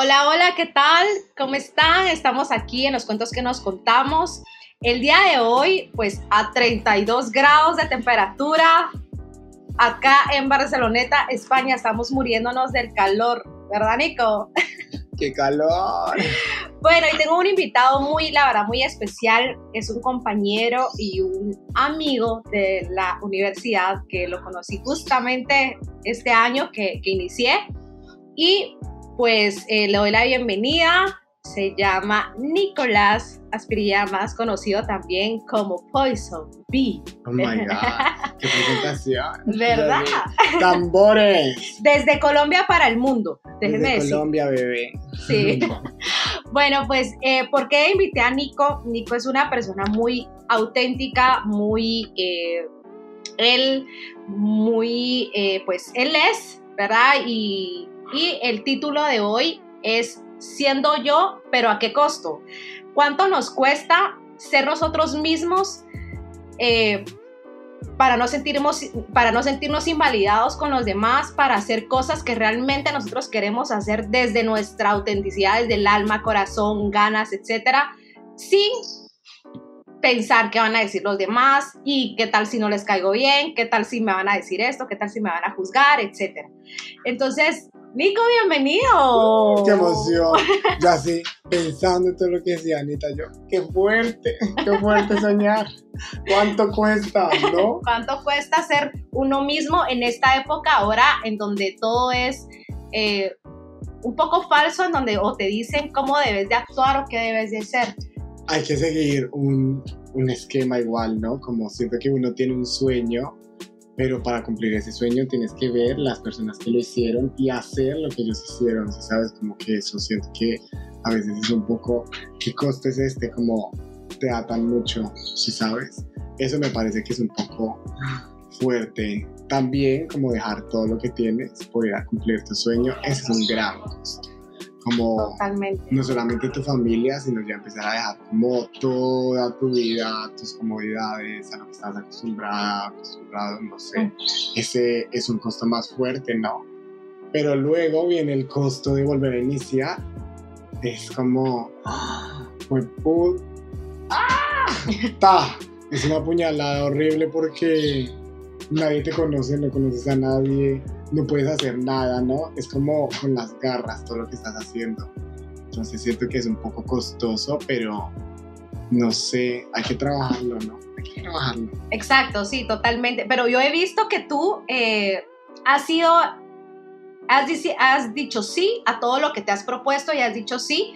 Hola, hola, ¿qué tal? ¿Cómo están? Estamos aquí en los cuentos que nos contamos. El día de hoy, pues a 32 grados de temperatura, acá en Barceloneta, España, estamos muriéndonos del calor, ¿verdad, Nico? ¡Qué calor! Bueno, y tengo un invitado muy, la verdad, muy especial. Es un compañero y un amigo de la universidad que lo conocí justamente este año que, que inicié. Y pues eh, le doy la bienvenida. Se llama Nicolás Aspirilla, más conocido también como Poison Bee. Oh my God, qué presentación. ¿Verdad? Tambores. Desde Colombia para el mundo. Desde Colombia, bebé. Sí. bueno, pues, eh, ¿por qué invité a Nico? Nico es una persona muy auténtica, muy. Eh, él, muy. Eh, pues, él es, ¿verdad? Y y el título de hoy es Siendo yo, pero ¿a qué costo? ¿Cuánto nos cuesta ser nosotros mismos eh, para, no sentirnos, para no sentirnos invalidados con los demás, para hacer cosas que realmente nosotros queremos hacer desde nuestra autenticidad, desde el alma, corazón, ganas, etcétera, sin pensar qué van a decir los demás y qué tal si no les caigo bien, qué tal si me van a decir esto, qué tal si me van a juzgar, etcétera. Entonces, Nico, bienvenido. Qué emoción. Ya sí, pensando en todo lo que decía Anita, yo, qué fuerte, qué fuerte soñar. ¿Cuánto cuesta, no? ¿Cuánto cuesta ser uno mismo en esta época ahora en donde todo es eh, un poco falso, en donde o te dicen cómo debes de actuar o qué debes de ser? Hay que seguir un, un esquema igual, ¿no? Como siento que uno tiene un sueño pero para cumplir ese sueño tienes que ver las personas que lo hicieron y hacer lo que ellos hicieron, ¿sabes? Como que eso siento que a veces es un poco, ¿qué coste es este? Como te atan mucho, ¿sí sabes? Eso me parece que es un poco fuerte. También como dejar todo lo que tienes por ir a cumplir tu sueño, ese es un gran costo como no solamente tu familia, sino ya empezar a dejar como toda tu vida, tus comodidades, a lo que estás acostumbrada, acostumbrado, no sé. Ese es un costo más fuerte, ¿no? Pero luego viene el costo de volver a iniciar. Es como, fue ¡Ah! Es una puñalada horrible porque nadie te conoce, no conoces a nadie, no puedes hacer nada, ¿no? Es como con las garras todo lo que estás haciendo. Entonces siento que es un poco costoso, pero no sé, hay que trabajarlo, ¿no? Hay que trabajarlo. Exacto, sí, totalmente. Pero yo he visto que tú eh, has sido, has, has, dicho sí a todo lo que te has propuesto y has dicho sí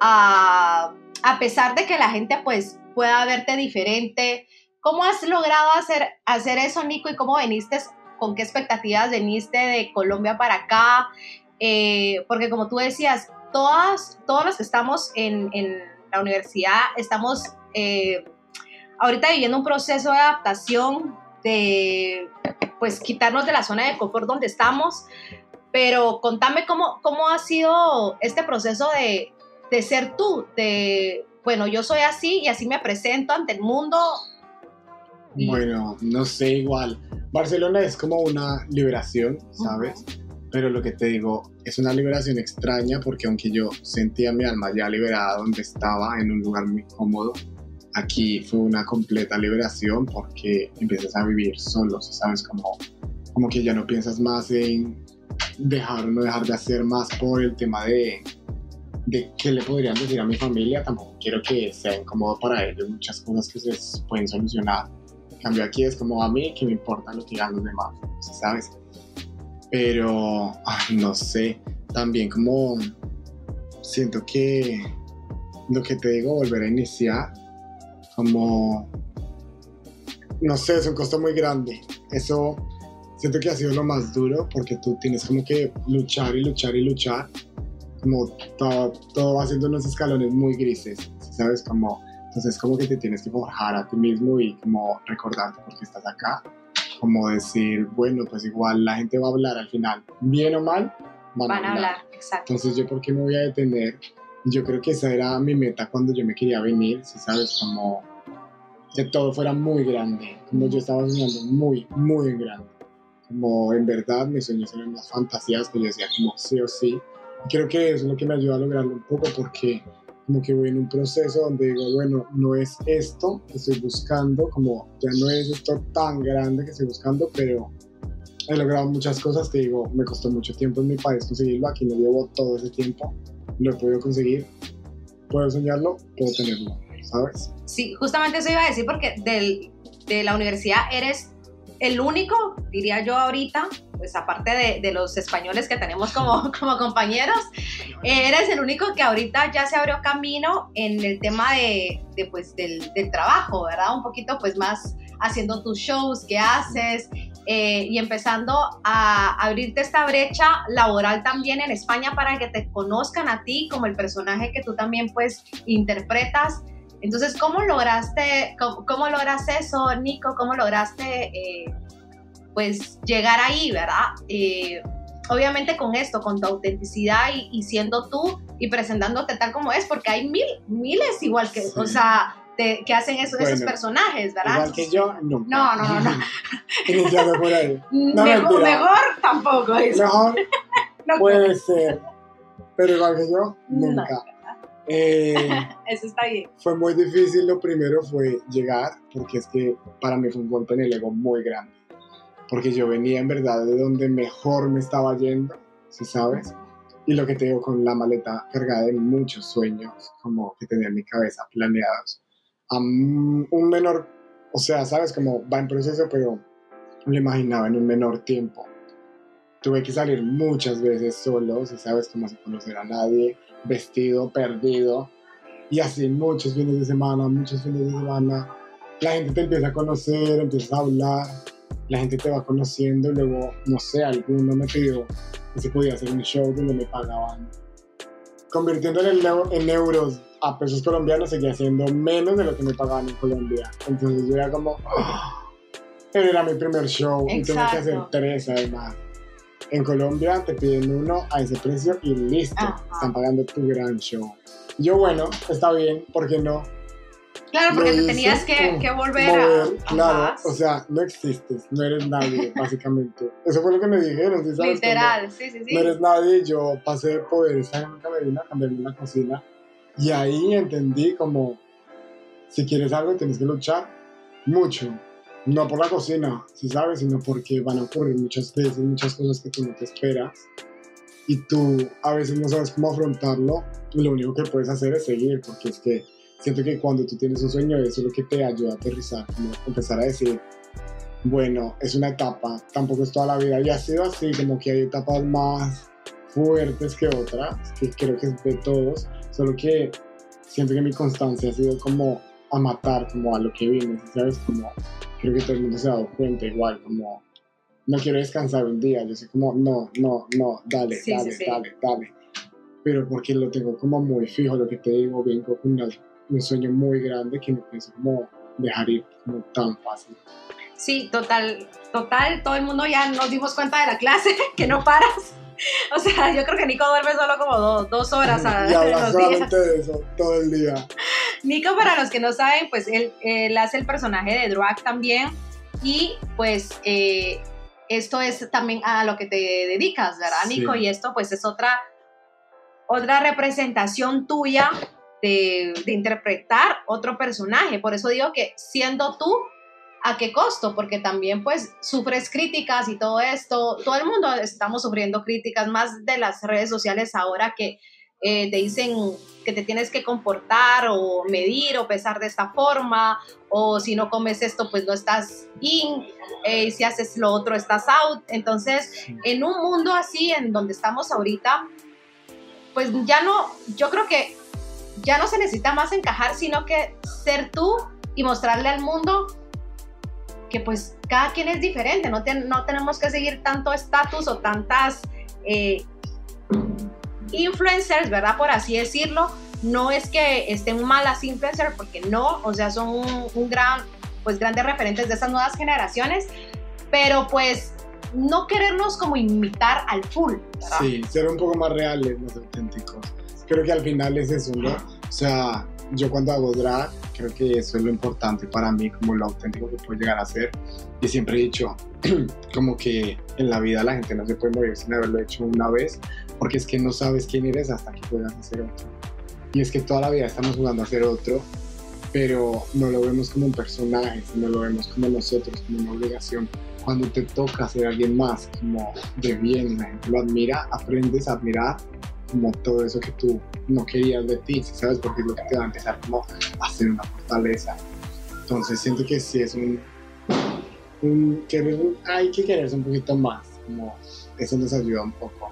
a, a pesar de que la gente pues pueda verte diferente, ¿Cómo has logrado hacer, hacer eso, Nico? ¿Y cómo veniste, con qué expectativas veniste de Colombia para acá? Eh, porque como tú decías, todas, todos los que estamos en, la universidad estamos eh, ahorita viviendo un proceso de adaptación, de pues quitarnos de la zona de confort donde estamos. Pero contame cómo, cómo ha sido este proceso de, de ser tú, de, bueno, yo soy así y así me presento ante el mundo bueno, no sé, igual. Barcelona es como una liberación, ¿sabes? Pero lo que te digo, es una liberación extraña porque aunque yo sentía mi alma ya liberada donde estaba, en un lugar muy cómodo, aquí fue una completa liberación porque empiezas a vivir solo, ¿sabes? Como, como que ya no piensas más en dejar o no dejar de hacer más por el tema de, de qué le podrían decir a mi familia. Tampoco quiero que sea incómodo para ellos, muchas cosas que se pueden solucionar cambio aquí es como a mí que me importa lo que digan los demás, ¿sabes? Pero, no sé, también como siento que lo que te digo, volver a iniciar, como, no sé, es un costo muy grande. Eso siento que ha sido lo más duro porque tú tienes como que luchar y luchar y luchar. Como todo, todo va haciendo unos escalones muy grises, ¿sabes? Como entonces como que te tienes que forjar a ti mismo y como recordarte por qué estás acá. Como decir, bueno, pues igual la gente va a hablar al final, bien o mal, van, a hablar. Exacto. Entonces yo por qué me voy a detener. Yo creo que esa era mi meta cuando yo me quería venir, si sabes, como que todo fuera muy grande, como yo estaba soñando muy, muy grande. Como en verdad mis sueños eran las fantasías que yo decía como sí o sí Creo que eso es lo que me ayuda a lograrlo un poco porque como que voy en un proceso donde digo, bueno, no es esto que estoy buscando, como ya no es esto tan grande que estoy buscando, pero he logrado muchas cosas que digo, me costó mucho tiempo en mi país conseguirlo, aquí no llevo todo ese tiempo, lo he podido conseguir, puedo soñarlo, puedo tenerlo, ¿sabes? Sí, justamente eso iba a decir porque del, de la universidad eres el único, diría yo ahorita, pues aparte de, de, los españoles que tenemos como, como compañeros, eres el único que ahorita ya se abrió camino en el tema de, de pues, del, del, trabajo, ¿verdad? Un poquito pues más haciendo tus shows que haces eh, y empezando a abrirte esta brecha laboral también en España para que te conozcan a ti como el personaje que tú también pues interpretas. Entonces, ¿cómo lograste, cómo, cómo lograste eso, Nico? ¿Cómo lograste eh, pues llegar ahí, ¿verdad? Eh, obviamente con esto, con tu autenticidad y, y, siendo tú y presentándote tal como es, porque hay mil, miles igual que, sí. o sea, de, que hacen eso, bueno, esos personajes, ¿verdad? Igual que yo, no. No, no, no. no. Por ahí. No, mejor, mejor, tampoco. Eso. Mejor no puede ser, pero igual que yo, nunca. No. Eh, Eso está bien. Fue muy difícil, lo primero fue llegar, porque es que para mí fue un golpe en el ego muy grande porque yo venía en verdad de donde mejor me estaba yendo, si sabes, y lo que te digo con la maleta cargada de muchos sueños, como que tenía en mi cabeza planeados, a un menor, o sea, sabes, como va en proceso, pero lo imaginaba en un menor tiempo. Tuve que salir muchas veces solo, si sabes, como sin conocer a nadie, vestido, perdido, y así muchos fines de semana, muchos fines de semana. La gente te empieza a conocer, empieza a hablar, la gente te va conociendo, luego, no sé, alguno me pidió que se podía hacer un show donde me pagaban. Convirtiéndolo en, en euros a pesos colombianos seguía siendo menos de lo que me pagaban en Colombia. Entonces yo era como, oh, era mi primer show Exacto. y tengo que hacer tres además. En Colombia te piden uno a ese precio y listo, Ajá. están pagando tu gran show. Yo bueno, está bien, ¿por qué no? Claro, porque te tenías que, que volver mover, a. Claro, Ajá. o sea, no existes, no eres nadie, básicamente. Eso fue lo que me dijeron, ¿sí sabes? Literal, Cuando sí, sí, sí. No eres nadie, yo pasé de poder estar en una camerina, cambiarme en la cocina, y ahí entendí como, si quieres algo, tienes que luchar mucho. No por la cocina, si ¿sí sabes, sino porque van a ocurrir muchas veces, muchas cosas que tú no te esperas. Y tú a veces no sabes cómo afrontarlo, lo único que puedes hacer es seguir, porque es que siento que cuando tú tienes un sueño, eso es lo que te ayuda a aterrizar, como empezar a decir, bueno, es una etapa, tampoco es toda la vida. Y ha sido así, como que hay etapas más fuertes que otras, que creo que es de todos, solo que siento que mi constancia ha sido como a matar, como a lo que viene, ¿sabes? Como creo que todo el mundo se ha dado cuenta igual, como no quiero descansar un día, yo soy como, no, no, no, dale, Sí, dale, sí, sí. dale, dale. Pero porque lo tengo como muy fijo, lo que te digo, vengo con una un sueño muy grande que no pienso como dejar ir como tan fácil. Sí, total, total, todo el mundo ya nos dimos cuenta de la clase, que no paras. O sea, yo creo que Nico duerme solo como dos, dos horas a y los días. de eso todo el día. Nico, para los que no saben, pues él, él hace el personaje de Drag también y pues eh, esto es también a lo que te dedicas, ¿verdad, Nico? Sí. Y esto pues es otra, otra representación tuya de, de, interpretar otro personaje. Por eso digo que siendo tú, ¿a qué costo? Porque también pues sufres críticas y todo esto. Todo el mundo estamos sufriendo críticas más de las redes sociales ahora que eh, te dicen que te tienes que comportar o medir o pesar de esta forma o si no comes esto pues no estás in eh, y si haces lo otro estás out. Entonces en un mundo así en donde estamos ahorita pues ya no, yo creo que ya no se necesita más encajar, sino que ser tú y mostrarle al mundo que pues cada quien es diferente, no, te, no tenemos que seguir tanto estatus o tantas eh, influencers, ¿verdad? Por así decirlo. No es que estén malas influencers, porque no, o sea, son un, un gran, pues grandes referentes de estas nuevas generaciones, pero pues no querernos como imitar al full. ¿verdad? Sí, ser un poco más reales, más auténticos. Creo que al final es eso, ¿no? O sea, yo cuando hago drag, creo que eso es lo importante para mí, como lo auténtico que puedo llegar a ser. Y siempre he dicho, como que en la vida la gente no se puede morir sin haberlo hecho una vez, porque es que no sabes quién eres hasta que puedas hacer otro. Y es que toda la vida estamos jugando a ser otro, pero no lo vemos como un personaje, sino lo vemos como nosotros, como una obligación. Cuando te toca ser alguien más, como de bien, la gente lo admira, aprendes a admirar como todo eso que tú no querías de ti, ¿sabes? Porque es lo que te va a empezar como a hacer una fortaleza. Entonces siento que sí es un, un, hay que quererse un poquito más, como eso nos ayuda un poco.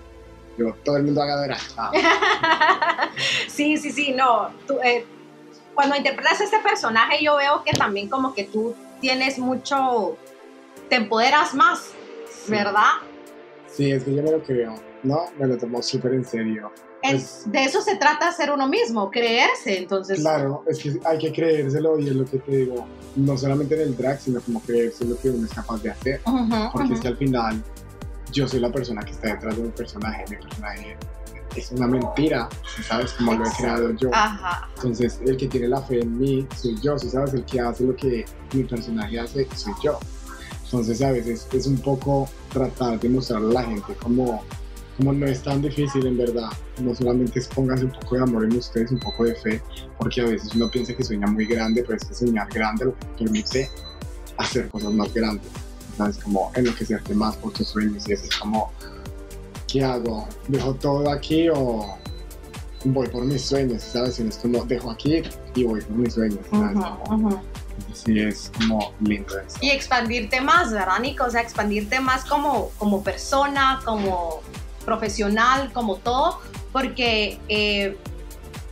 Yo, todo el mundo haga verás. sí, sí, sí, no. Tú, eh, cuando interpretas a este personaje yo veo que también como que tú tienes mucho, te empoderas más, ¿verdad? Sí, es que yo me lo creo, ¿no? Me lo tomo súper en serio. Es, pues de eso se trata ser uno mismo, creerse, entonces. Claro, es que hay que creérselo y es lo que te digo, no solamente en el drag, sino como creerse lo que uno es capaz de hacer. porque es que al final yo soy la persona que está detrás de un personaje, mi personaje es una mentira, ¿sabes? Como lo he creado yo. Entonces, el que tiene la fe en mí soy yo, ¿sabes? El que hace lo que mi personaje hace soy yo. Entonces, a veces es un poco tratar de mostrarle a la gente como, como no es tan difícil en verdad. No solamente es pónganse un poco de amor en ustedes, un poco de fe, porque a veces uno piensa que sueña muy grande, pero es que soñar grande lo que permite hacer cosas más grandes. ¿Sabes? Como enloquecerte más por tus sueños y eso es como ¿qué hago? ¿Dejo todo aquí o voy por mis sueños? ¿Sabes? Y es como, dejo aquí y voy por mis sueños. ¿sabes? Sí, es como lindo eso. Y expandirte más, ¿verdad, Nico? O sea, expandirte más como, como persona, como profesional, como todo, porque eh,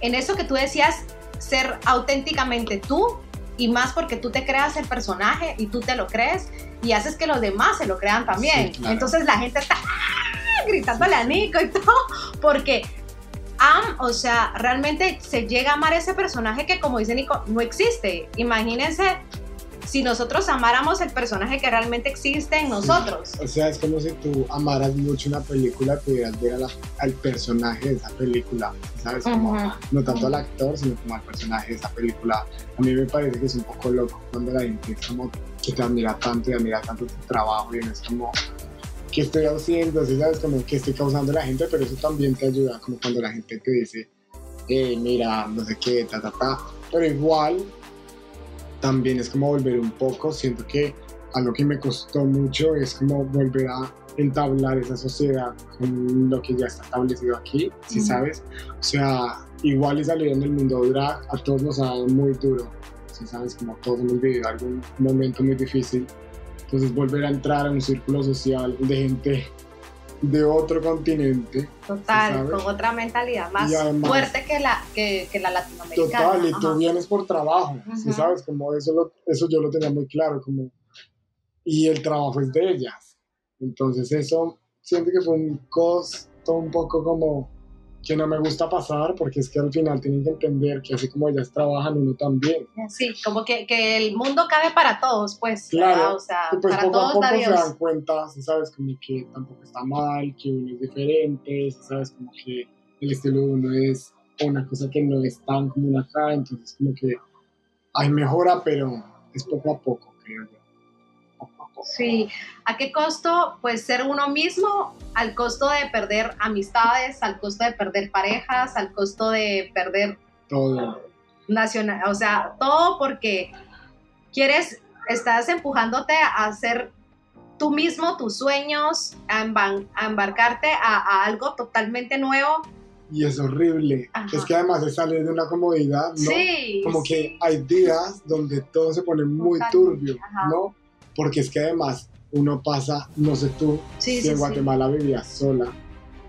en eso que tú decías, ser auténticamente tú y más porque tú te creas el personaje y tú te lo crees y haces que los demás se lo crean también. Entonces la gente está gritándole a Nico y todo, porque Am, o sea, realmente se llega a amar ese personaje que, como dice Nico, no existe. Imagínense si nosotros amáramos el personaje que realmente existe en nosotros. O sea, es como si tú amaras mucho una película, pudieras ver al personaje de esa película, ¿sabes? no tanto al actor, sino como al personaje de esa película. A mí me parece que es un poco loco cuando la gente es como que te admira tanto y admira tanto tu trabajo y es como qué estoy haciendo, ¿sí sabes? Como qué estoy causando a la gente, pero eso también te ayuda, como cuando la gente te dice, eh, mira, no sé qué, ta, ta, ta. Pero igual, también es como volver un poco, siento que algo que me costó mucho es como volver a entablar esa sociedad con lo que ya está establecido aquí, ¿sí sabes? O sea, igual y salir en el mundo drag a todos nos ha dado muy duro, ¿sí sabes? Como todos hemos vivido algún momento muy difícil entonces volver a entrar a un círculo social de gente de otro continente. Total, con otra mentalidad más fuerte que la, que, que la latinoamericana. Total, y tú vienes por trabajo, ¿sabes? Como eso, eso yo lo tenía muy claro, como, y el trabajo es de ellas. Entonces eso siento que fue un costo un poco como que no me gusta pasar porque es que al final tienen que entender que así como ellas trabajan, uno también. Sí, como que, que el mundo cabe para todos, pues. Claro, o sea, y pues para poco todos a poco se dan cuenta, ¿sabes? Como que tampoco está mal, que uno es diferente, ¿sabes? Como que el estilo de uno es una cosa que no es tan común acá, entonces como que hay mejora, pero es poco a poco, creo yo. Sí, ¿a qué costo? Pues ser uno mismo, al costo de perder amistades, al costo de perder parejas, al costo de perder todo. Nacional, o sea, todo porque quieres, estás empujándote a hacer tú mismo tus sueños, a, embarcarte a, algo totalmente nuevo. Y es horrible. Es que además es salir de una comodidad, ¿no? Sí. Como que hay días donde todo se pone muy turbio, ¿no? Porque es que además uno pasa, no sé tú, si en Guatemala vivías sola.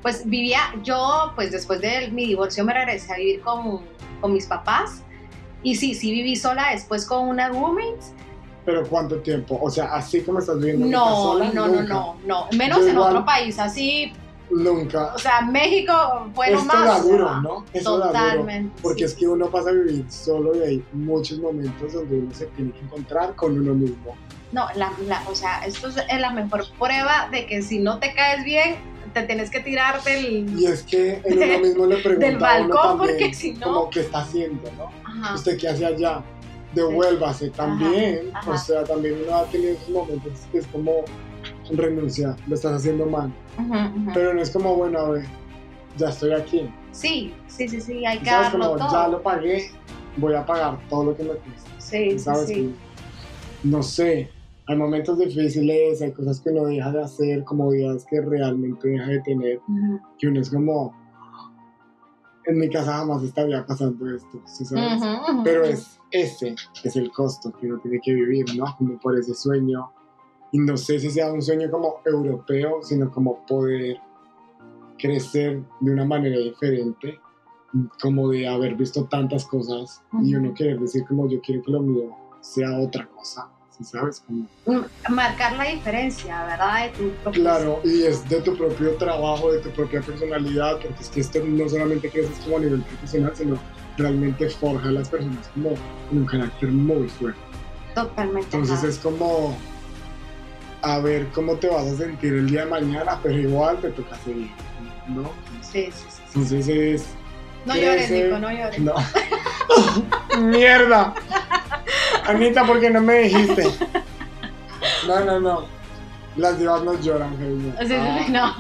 Pues vivía, yo pues después de mi divorcio me regresé a vivir con, con mis papás y sí, sí viví sola después con una roommate. ¿Pero cuánto tiempo? O sea, así como estás viviendo no, sola, no, no, no, no, menos en otro país, así Nunca. O sea, México fue lo más. Da duro, ¿no? Eso Totalmente. duro. Porque es que uno pasa a vivir solo y hay muchos momentos donde uno se tiene que encontrar con uno mismo. No, la, o sea, esto es la mejor prueba de que si no te caes bien, te tienes que tirar del. Y es que en uno mismo le pregunta del balcón, porque si no. Como, ¿qué está haciendo, no? Ajá. ¿Usted qué hace allá? Devuélvase también. O sea, también uno ha tenido esos momentos que es como renuncia, lo estás haciendo mal. Pero no es como, bueno, a ver, ya estoy aquí. Sí, sí, sí, sí, hay que ¿Sabes? darlo Como todo. ya lo pagué, voy a pagar todo lo que me cuesta. Sí, sí, ¿Sabes? sí. Como, no sé, hay momentos difíciles, hay cosas que uno deja de hacer, comodidades que realmente deja de tener, Ujú, que uno es como, en mi casa jamás estaría pasando esto, ¿sí sabes? Pero es ese es el costo que uno tiene que vivir, ¿no? Como por ese sueño. Y no sé si sea un sueño como europeo, sino como poder crecer de una manera diferente, como de haber visto tantas cosas y uno querer decir como yo quiero que lo mío sea otra cosa, ¿sí sabes? Como, Mm, Marcar la diferencia, ¿verdad? De tu propósito. claro, y es de tu propio trabajo, de tu propia personalidad, porque es que esto no solamente creces como a nivel profesional, sino realmente forja a las personas como un carácter muy fuerte. Totalmente. Entonces es como a ver cómo te vas a sentir el día de mañana, pero igual te toca seguir, ¿no? Sí, sí, sí. Entonces es. No llores, Nico, no llores. No. ¡Mierda! Anita, ¿por qué no me dijiste? No, no, no. Las divas no lloran, cariño. Sí, sí, Ah, sí, no.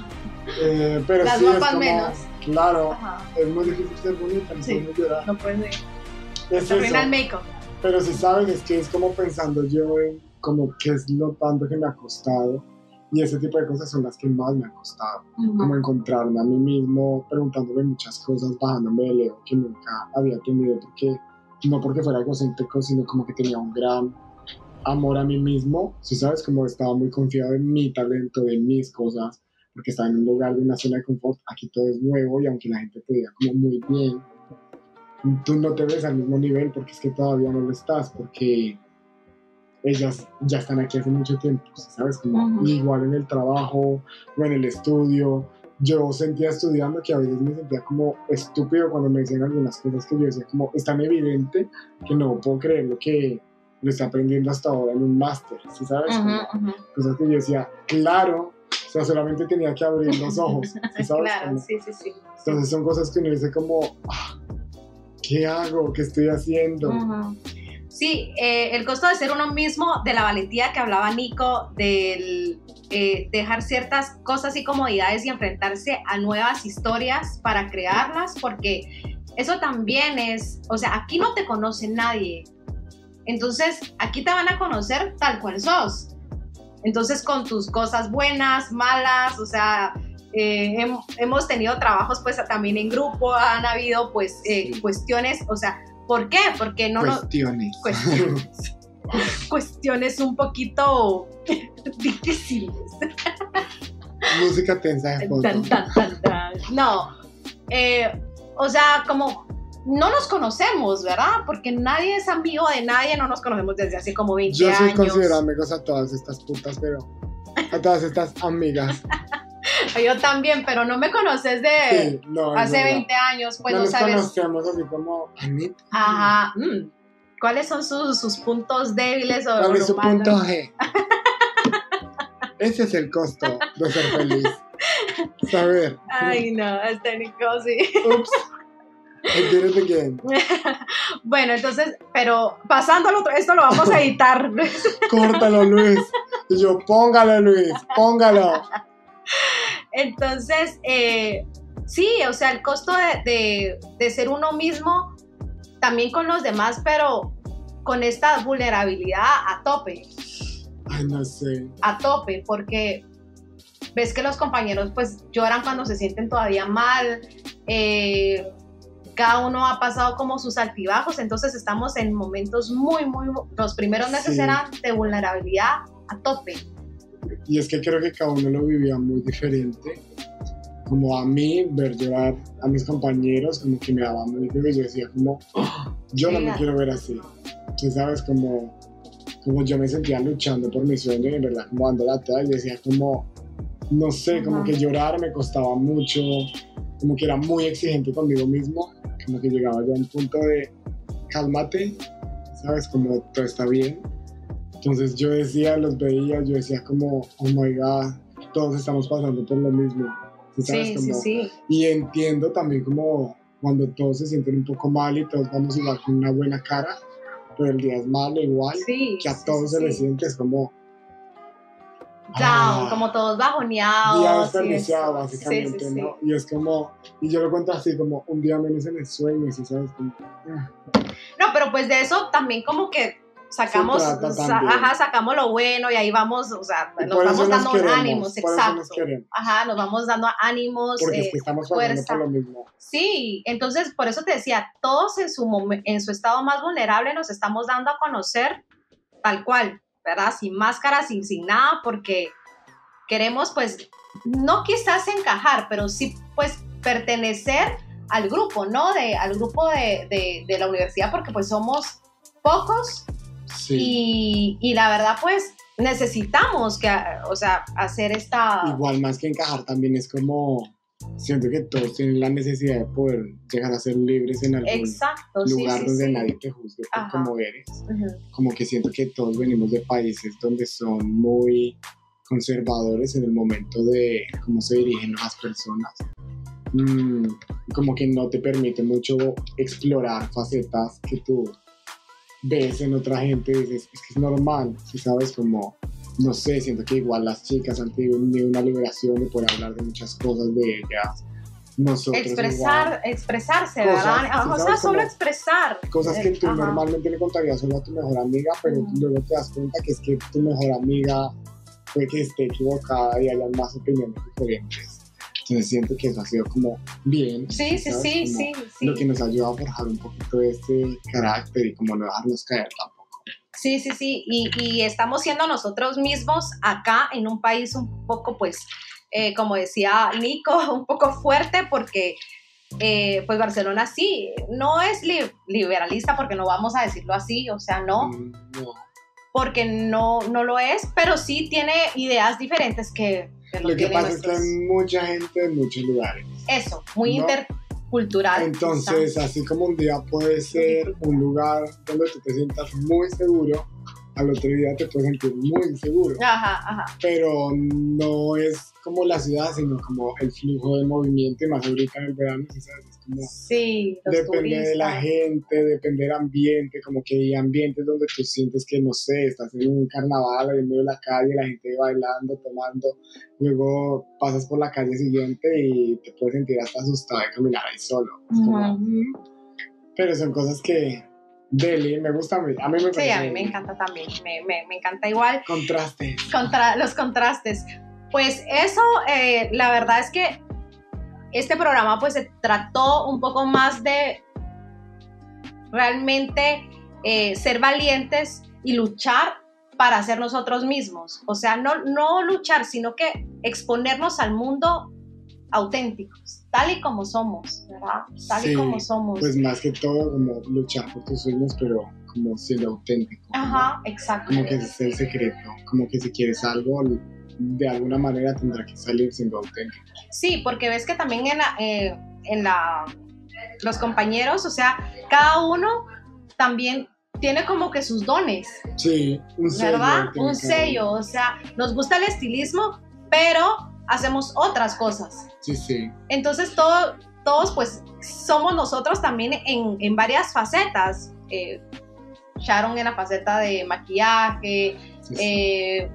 eh, pero Las sí es como- menos. Claro, Ajá. es muy difícil ser bonita, no Sí. podemos llorar. No puedes ir. Es eso. el make-up. Pero si sabes, es que es como pensando yo en como qué es lo tanto que me ha costado. Y ese tipo de cosas son las que más me han costado. Como encontrarme a mí mismo, preguntándome muchas cosas, bajándome del ego que nunca había tenido. Porque, no porque fuera egocéntrico, sino como que tenía un gran amor a mí mismo. Si sabes, como estaba muy confiado en mi talento, en mis cosas. Porque estaba en un lugar de una zona de confort. Aquí todo es nuevo y aunque la gente te diga como muy bien, tú no te ves al mismo nivel porque es que todavía no lo estás, porque ellas ya están aquí hace mucho tiempo, ¿sabes? Como igual en el trabajo o en el estudio. Yo sentía estudiando que a veces me sentía como estúpido cuando me decían algunas cosas que yo decía como es tan evidente que no puedo creer lo que lo está aprendiendo hasta ahora en un máster, ¿sí sabes? Cosas que yo decía, claro, o sea, solamente tenía que abrir los ojos, ¿sí sabes? Claro, Como- sí, sí, sí. entonces son cosas que uno dice como, "Ah, ¿qué hago? ¿Qué estoy haciendo? Sí, eh, el costo de ser uno mismo, de la valentía que hablaba Nico, del eh, dejar ciertas cosas y comodidades y enfrentarse a nuevas historias para crearlas, porque eso también es, o sea, aquí no te conoce nadie. Entonces, aquí te van a conocer tal cual sos. Entonces, con tus cosas buenas, malas, o sea, eh, hem- hemos tenido trabajos pues también en grupo, han habido pues eh, Sí. cuestiones, o sea, ¿por qué? Porque no nos Cuestiones. cuestiones, cuestiones un poquito difíciles. Música tensa de fondo. Tan, tan, tan, tan. No, eh, o sea, como no nos conocemos, ¿verdad? Porque nadie es amigo de nadie, no nos conocemos desde hace como 20 Yo sí años. considero amigos a todas estas putas, pero a todas estas amigas. Yo también, pero no me conoces de Sí, no, hace verdad. 20 años, pues no no, nos sabes. conocemos así como Anita. Ajá. mm, ¿Cuáles son sus, sus puntos débiles o ¿Cuál es su punto G? Ese es el costo de ser feliz. Saber. Ay, no, este Nico, sí. Ups. I did it again. Bueno, entonces, pero pasando al otro, esto lo vamos a editar. Córtalo, Luis. Y yo, póngalo, Luis, póngalo. Entonces, eh, sí, o sea, el costo de, de- de ser uno mismo, también con los demás, pero con esta vulnerabilidad a tope, Ay, no sé. a tope, porque ves que los compañeros pues lloran cuando se sienten todavía mal, eh, cada uno ha pasado como sus altibajos, entonces estamos en momentos muy, muy, los primeros meses Sí. eran de vulnerabilidad a tope. Y es que creo que cada uno lo vivía muy diferente. Como a mí, ver llorar a mis compañeros, como que me daba muy duro. Yo decía, como, "Ah, yo no me quiero ver así. Sabes, como, como yo me sentía luchando por mi sueño y en verdad, como dando la toda. Y decía, como, no sé, como que llorar me costaba mucho. Como que era muy exigente conmigo mismo. Como que llegaba yo a un punto de, cálmate, ¿sabes? Como todo está bien. Entonces yo decía, los veía, yo decía como, oh my god, todos estamos pasando por lo mismo. ¿sí sabes? Sí, sí, Como- sí. Y entiendo también como cuando todos se sienten un poco mal y todos vamos igual con una buena cara, pero el día es malo igual, Sí, que a todos se les siente, es como, down, como todos bajoneados. Día desperdiciado, básicamente, Sí, sí, sí. ¿no? Y es como, y yo lo cuento así, como un día menos en el sueño, ¿sí sabes? Como, ah, No, pero pues de eso también como que sacamos, sa- ajá, sacamos lo bueno y ahí vamos, o sea, nos vamos dando ánimos, exacto. Ajá, nos vamos dando ánimos. Porque es eh, que estamos pasando fuerza. por lo mismo. Sí, entonces por eso te decía, todos en su, en su estado más vulnerable nos estamos dando a conocer tal cual, ¿verdad? Sin máscara, sin, sin nada, porque queremos pues, no quizás encajar, pero sí pues pertenecer al grupo, ¿no? De, al grupo de, de- de la universidad, porque pues somos pocos Sí. y, y la verdad pues necesitamos que, o sea, hacer esta... Igual más que encajar también es como, siento que todos tienen la necesidad de poder llegar a ser libres en algún Exacto, lugar sí, donde sí. nadie te juzgue por cómo eres. Como que siento que todos venimos de países donde son muy conservadores en el momento de cómo se dirigen las personas. Mm, como que no te permite mucho explorar facetas que tú ves en otra gente dices, es que es normal, si sabes, como, no sé, siento que igual las chicas han tenido una liberación de poder hablar de muchas cosas de ellas. Nosotros igual. expresar, expresarse, Cosas, ¿verdad? o sea, solo expresar. Cosas que Eh, tú ajá. normalmente le contarías solo a tu mejor amiga, pero luego te das cuenta que es que tu mejor amiga puede que esté equivocada y haya más opiniones diferentes. Entonces siento que eso ha sido como bien. Sí, sí, sí, sí, sí. Lo que nos ayuda a forjar un poquito ese carácter y como no dejarnos caer tampoco. Sí, sí, sí. Y, y estamos siendo nosotros mismos acá en un país un poco, pues, eh, como decía Nico, un poco fuerte porque, eh, pues, Barcelona sí, no es li- liberalista porque no vamos a decirlo así, o sea, no, Mm, no. porque no, no lo es, pero sí tiene ideas diferentes que, Lo que pasa es que hay mucha gente en muchos lugares. Eso, muy ¿no? intercultural. Entonces, así como un día puede ser un lugar donde tú te sientas muy seguro, al otro día te puedes sentir muy inseguro. Ajá, ajá. Pero no es como la ciudad, sino como el flujo de movimiento, y más ahorita en el verano, ¿sí ¿sabes? Es como Sí, depende de la turistas. gente, depende del ambiente, como que hay ambientes donde tú sientes que, no sé, estás en un carnaval en medio de la calle, la gente bailando, tomando, luego pasas por la calle siguiente y te puedes sentir hasta asustado de caminar ahí solo. Es como. Pero son cosas que, Deli, me gusta a mí, me Sí, parece a mí me encanta también, me, me, me encanta igual Contrastes. contra los contrastes. Pues eso, eh, la verdad es que este programa pues se trató un poco más de realmente eh, ser valientes y luchar para ser nosotros mismos. O sea, no, no luchar, sino que exponernos al mundo auténticos, tal y como somos, ¿verdad? Tal Sí, y como somos. Pues más que todo, como luchar por tus sueños, pero como siendo auténtico. Ajá, exacto. Como que ese es el secreto. Como que si quieres algo, de alguna manera tendrá que salir siendo auténtico. Sí, porque ves que también en la, eh, en la los compañeros, o sea, cada uno también tiene como que sus dones, Sí, un sello. ¿verdad? Un sello, o sea, nos gusta el estilismo, pero hacemos otras cosas. Sí, sí. Entonces, todo, todos pues somos nosotros también en, en varias facetas. Eh, Sharon en la faceta de maquillaje, sí, sí. eh,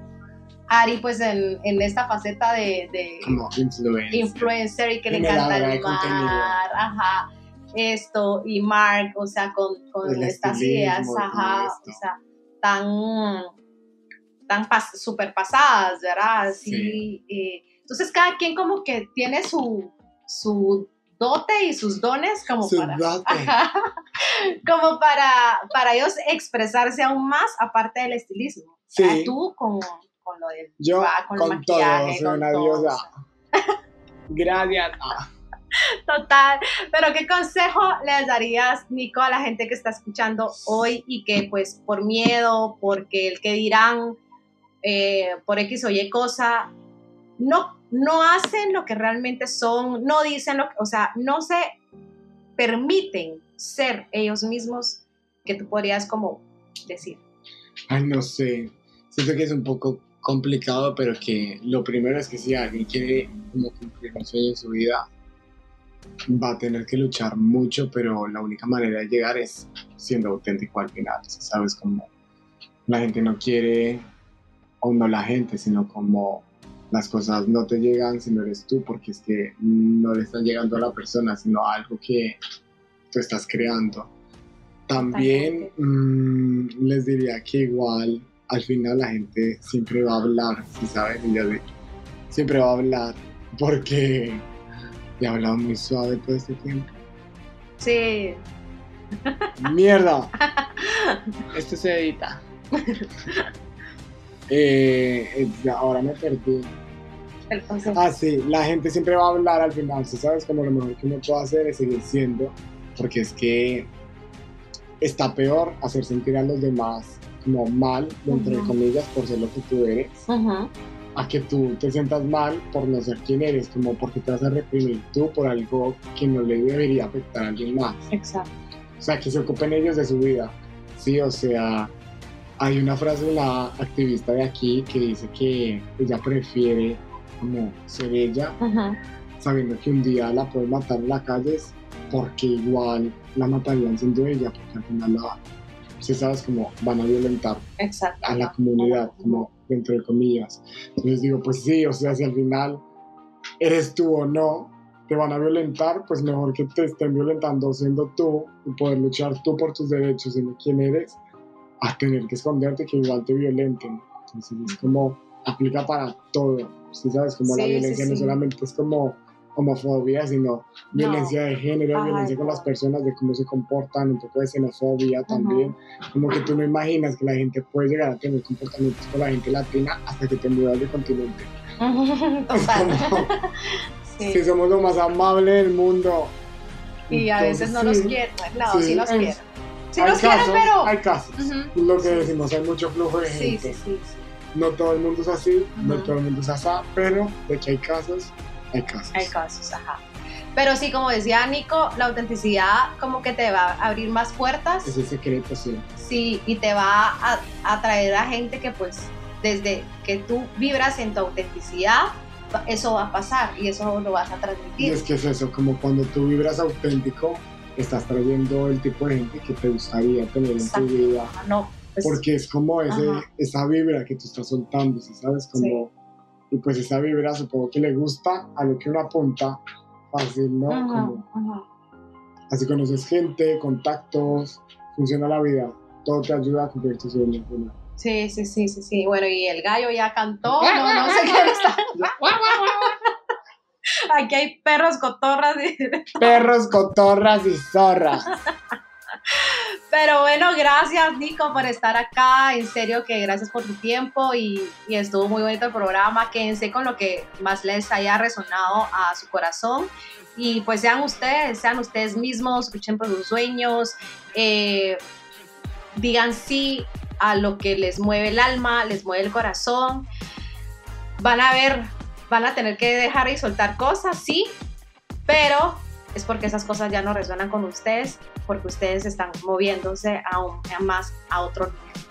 Ari pues en, en esta faceta de- de, como influencer. influencer y que le encanta de el contenido. mar, ajá, esto, y Mark, o sea, con, con estas ideas, ajá, o sea, tan, tan pas, super pasadas, ¿verdad? Así, eh, entonces cada quien como que tiene su, su dote y sus dones como Su para... Ajá, como para, para ellos expresarse aún más aparte del estilismo. Sí. O sea, tú con, con lo del Yo va, con, con, el maquillaje, todo, soy con una todo, diosa. o sea. Gracias. Ah, Total, pero ¿qué consejo les darías, Nico, a la gente que está escuchando hoy y que pues por miedo, porque el que dirán, eh, por X o Y cosa, no, no hacen lo que realmente son, no dicen lo que, o sea, no se permiten ser ellos mismos, que tú podrías como decir. Ay, no sé. Siento que es un poco complicado, pero que lo primero es que si alguien quiere cumplir un sueño en su vida, va a tener que luchar mucho, pero la única manera de llegar es siendo auténtico al final, ¿sabes? Como la gente no quiere o no la gente, sino como las cosas no te llegan si no eres tú, porque es que no le están llegando a la persona, sino algo que tú estás creando. También mmm, les diría que igual al final la gente siempre va a hablar, si yo siempre va a hablar porque he hablado muy suave todo este tiempo. Sí. Mierda. Esto se edita. Eh, ahora me perdí. Ah, sí, la gente siempre va a hablar al final, sabes como lo mejor que uno puede hacer es seguir siendo, porque es que está peor hacer sentir a los demás como mal, entre comillas, por ser lo que tú eres, a que tú te sientas mal por no ser quien eres, como porque te vas a reprimir tú por algo que no le debería afectar a alguien más. Exacto. O sea, que se ocupen ellos de su vida. Sí, o sea, hay una frase de la activista de aquí que dice que ella prefiere como ser ella, sabiendo que un día la pueden matar en la calle porque igual la matarían siendo ella, porque al final la, si sabes, como van a violentar a la comunidad, como dentro de comillas. Entonces digo, pues sí, o sea, si al final eres tú o no, te van a violentar, pues mejor que te estén violentando siendo tú y poder luchar tú por tus derechos, siendo quien eres, a tener que esconderte que igual te violenten. Entonces es como, aplica para todo. Si sabes, como la violencia no solamente es como homofobia, sino violencia de género, violencia con las personas, de cómo se comportan, un poco de xenofobia también. Como que tú no imaginas que la gente puede llegar a tener comportamientos con la gente latina hasta que te mudas de continente. Total. Si somos lo más amable del mundo. Y a veces no nos quieren, no, sí, nos quieren. Sí nos quieren, pero... Hay casos, lo que decimos, hay mucho flujo de gente. Sí, sí, sí. No todo el mundo es así, no todo el mundo es así, pero de que hay casos, hay casos. Hay casos, ajá. Pero sí, como decía Nico, la autenticidad como que te va a abrir más puertas. Es el secreto, sí. Sí, y te va a atraer a gente que pues desde que tú vibras en tu autenticidad, eso va a pasar y eso lo vas a transmitir. Y es que es eso, como cuando tú vibras auténtico, estás trayendo el tipo de gente que te gustaría tener en tu vida. No, pues, Porque es como ese, esa vibra que tú estás soltando, ¿sabes? Como y pues esa vibra supongo que le gusta a lo que uno apunta fácil, ¿no? Así conoces gente, contactos, funciona la vida, todo te ayuda a cumplir tus sueños. Sí, sí, sí, sí, sí. Bueno, y el gallo ya cantó, no, no sé qué está. Aquí hay perros, cotorras. Y... Perros, cotorras y zorras. Pero bueno, gracias Nico por estar acá. En serio que gracias por tu tiempo y, estuvo muy bonito el programa. Quédense con lo que más les haya resonado a su corazón. Y pues sean ustedes, sean ustedes mismos, luchen por sus sueños. Eh, digan sí a lo que les mueve el alma, les mueve el corazón. Van a ver, van a tener que dejar y soltar cosas, sí, pero es porque esas cosas ya no resuenan con ustedes, porque ustedes están moviéndose aún más a otro nivel.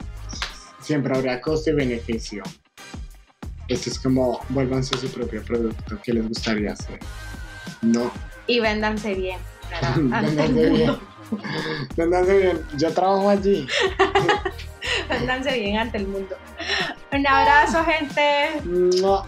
Siempre habrá costo y beneficio. Esto es como vuélvanse su propio producto que les gustaría hacer. No. Y véndanse bien. véndanse bien. véndanse bien. Yo trabajo allí. véndanse bien ante el mundo. Un abrazo, gente. No.